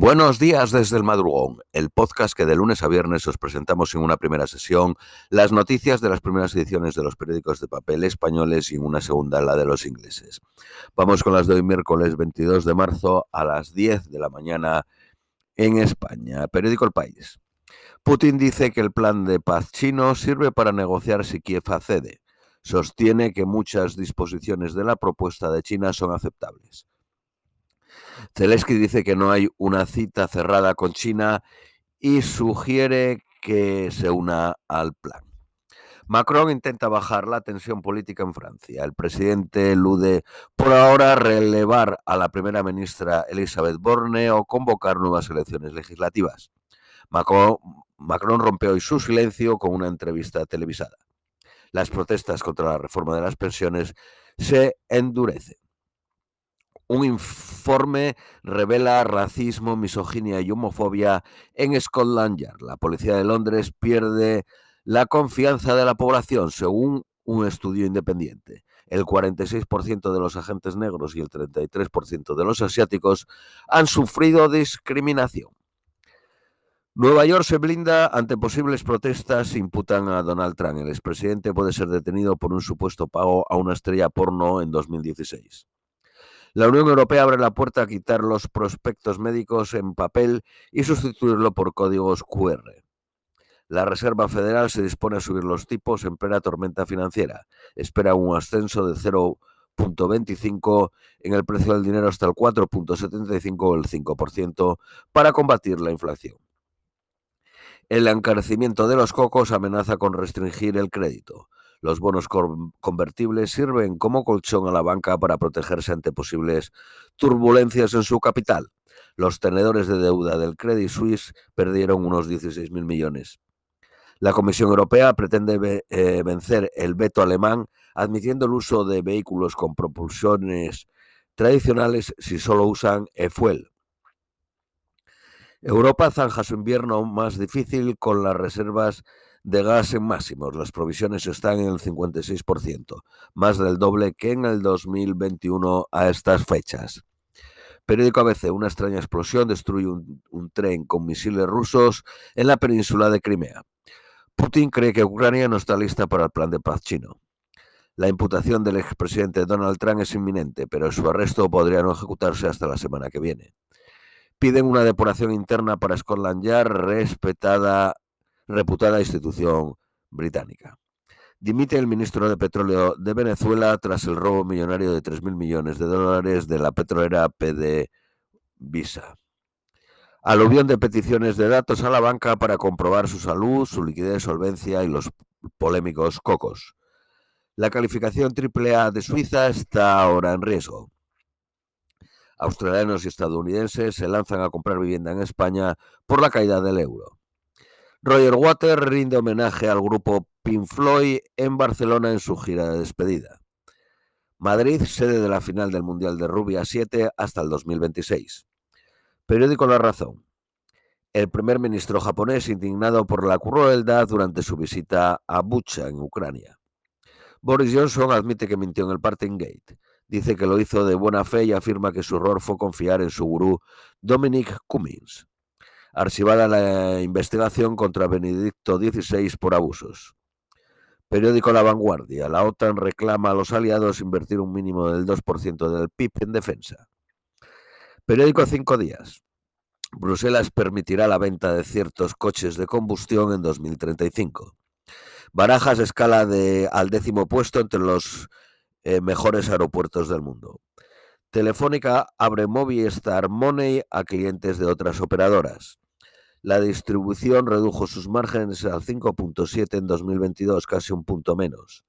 Buenos días desde el madrugón, el podcast que de lunes a viernes os presentamos en una primera sesión las noticias de las primeras ediciones de los periódicos de papel españoles y en una segunda la de los ingleses. Vamos con las de hoy miércoles 22 de marzo a las 10 de la mañana en España. Periódico El País. Putin dice que el plan de paz chino sirve para negociar si Kiev accede. Sostiene que muchas disposiciones de la propuesta de China son aceptables. Zelensky dice que no hay una cita cerrada con China y sugiere que se una al plan. Macron intenta bajar la tensión política en Francia. El presidente elude por ahora relevar a la primera ministra Elisabeth Borne o convocar nuevas elecciones legislativas. Macron, Macron rompe hoy su silencio con una entrevista televisada. Las protestas contra la reforma de las pensiones se endurecen. Un informe revela racismo, misoginia y homofobia en Scotland Yard. La policía de Londres pierde la confianza de la población, según un estudio independiente. El 46% de los agentes negros y el 33% de los asiáticos han sufrido discriminación. Nueva York se blinda ante posibles protestas. Imputan a Donald Trump. El expresidente puede ser detenido por un supuesto pago a una estrella porno en 2016. La Unión Europea abre la puerta a quitar los prospectos médicos en papel y sustituirlo por códigos QR. La Reserva Federal se dispone a subir los tipos en plena tormenta financiera. Espera un ascenso de 0.25 en el precio del dinero hasta el 4.75 o el 5% para combatir la inflación. El encarecimiento de los cocos amenaza con restringir el crédito. Los bonos convertibles sirven como colchón a la banca para protegerse ante posibles turbulencias en su capital. Los tenedores de deuda del Credit Suisse perdieron unos 16.000 millones. La Comisión Europea pretende eh, vencer el veto alemán admitiendo el uso de vehículos con propulsiones tradicionales si solo usan e-fuel. Europa zanja su invierno más difícil con las reservas de gas en máximos. Las provisiones están en el 56%, más del doble que en el 2021 a estas fechas. Periódico ABC, una extraña explosión destruye un, tren con misiles rusos en la península de Crimea. Putin cree que Ucrania no está lista para el plan de paz chino. La imputación del expresidente Donald Trump es inminente, pero su arresto podría no ejecutarse hasta la semana que viene. Piden una depuración interna para Scotland Yard respetada reputada institución británica. Dimite el ministro de Petróleo de Venezuela tras el robo millonario de 3.000 millones de dólares de la petrolera PD Visa. Aluvión de peticiones de datos a la banca para comprobar su salud, su liquidez, solvencia y los polémicos cocos. La calificación AAA de Suiza está ahora en riesgo. Australianos y estadounidenses se lanzan a comprar vivienda en España por la caída del euro. Roger Water rinde homenaje al grupo Pink Floyd en Barcelona en su gira de despedida. Madrid, sede de la final del Mundial de Rugby a 7 hasta el 2026. Periódico La Razón. El primer ministro japonés indignado por la crueldad durante su visita a Bucha, en Ucrania. Boris Johnson admite que mintió en el Parting Gate. Dice que lo hizo de buena fe y afirma que su error fue confiar en su gurú Dominic Cummings archivada la investigación contra Benedicto XVI por abusos. Periódico La Vanguardia. La OTAN reclama a los aliados invertir un mínimo del 2% del PIB en defensa. Periódico Cinco Días. Bruselas permitirá la venta de ciertos coches de combustión en 2035. Barajas escala de, al décimo puesto entre los eh, mejores aeropuertos del mundo. Telefónica abre Movistar Money a clientes de otras operadoras. La distribución redujo sus márgenes al 5.7 en 2022, casi un punto menos.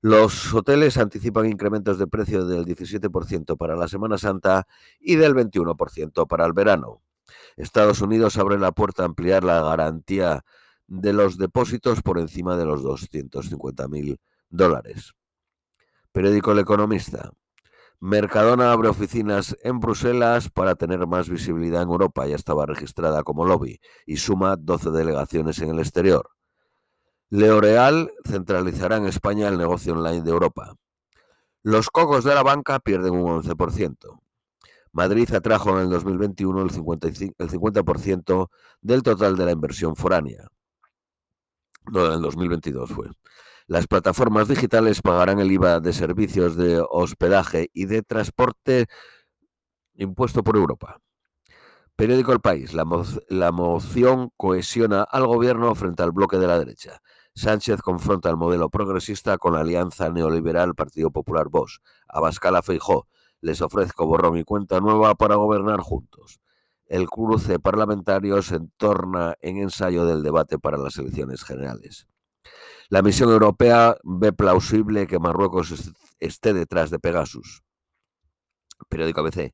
Los hoteles anticipan incrementos de precio del 17% para la Semana Santa y del 21% para el verano. Estados Unidos abre la puerta a ampliar la garantía de los depósitos por encima de los 250.000 dólares. Periódico El Economista. Mercadona abre oficinas en Bruselas para tener más visibilidad en Europa. Ya estaba registrada como lobby y suma 12 delegaciones en el exterior. Leoreal centralizará en España el negocio online de Europa. Los cocos de la banca pierden un 11%. Madrid atrajo en el 2021 el, 55, el 50% del total de la inversión foránea. No, en el 2022 fue. Las plataformas digitales pagarán el IVA de servicios de hospedaje y de transporte impuesto por Europa. Periódico El País. La, mo la, moción cohesiona al gobierno frente al bloque de la derecha. Sánchez confronta el modelo progresista con la alianza neoliberal Partido Popular Vox. Abascal Feijó. Les ofrezco borrón y cuenta nueva para gobernar juntos. El cruce parlamentario se entorna en ensayo del debate para las elecciones generales. La misión europea ve plausible que Marruecos esté detrás de Pegasus. Periódico ABC.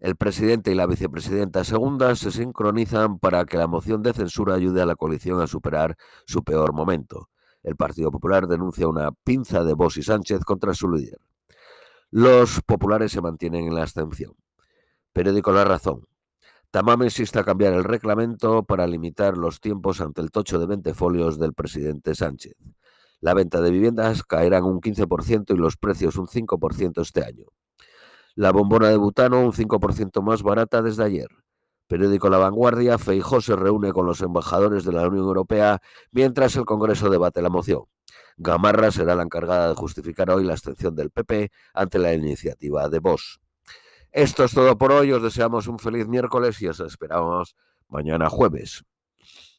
El presidente y la vicepresidenta segunda se sincronizan para que la moción de censura ayude a la coalición a superar su peor momento. El Partido Popular denuncia una pinza de Bosch y Sánchez contra su líder. Los populares se mantienen en la abstención. Periódico La Razón. Tamame insiste a cambiar el reglamento para limitar los tiempos ante el tocho de 20 folios del presidente Sánchez. La venta de viviendas caerá en un 15% y los precios un 5% este año. La bombona de butano un 5% más barata desde ayer. Periódico La Vanguardia, Feijó se reúne con los embajadores de la Unión Europea mientras el Congreso debate la moción. Gamarra será la encargada de justificar hoy la abstención del PP ante la iniciativa de Vox. Esto es todo por hoy, os deseamos un feliz miércoles y os esperamos mañana jueves.